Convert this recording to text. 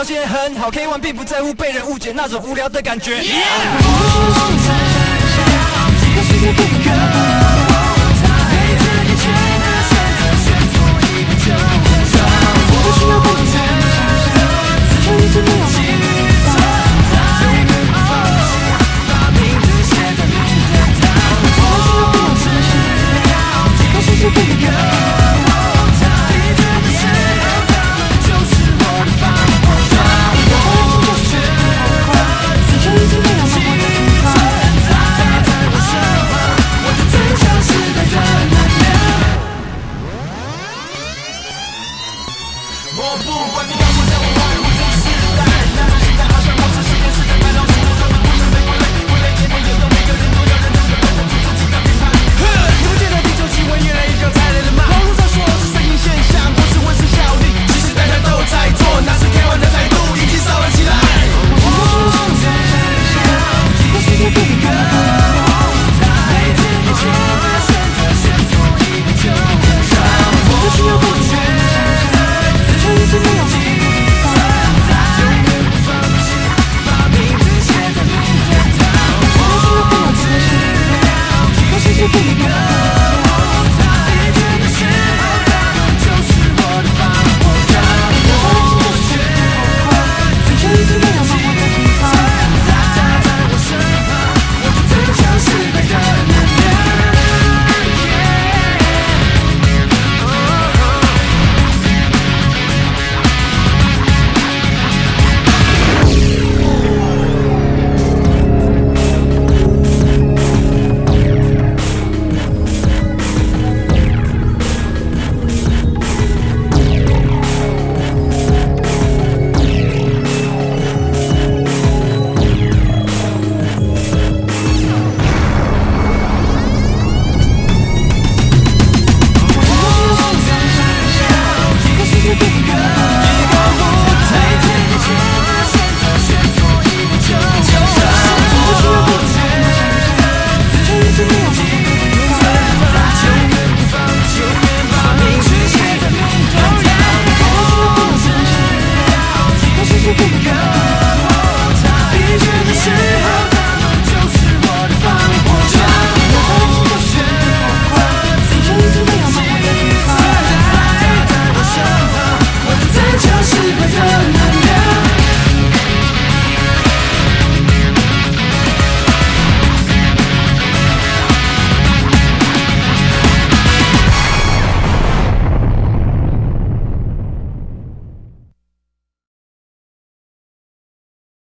表现很好 k one 并不在乎被人误解那种无聊的感觉。Come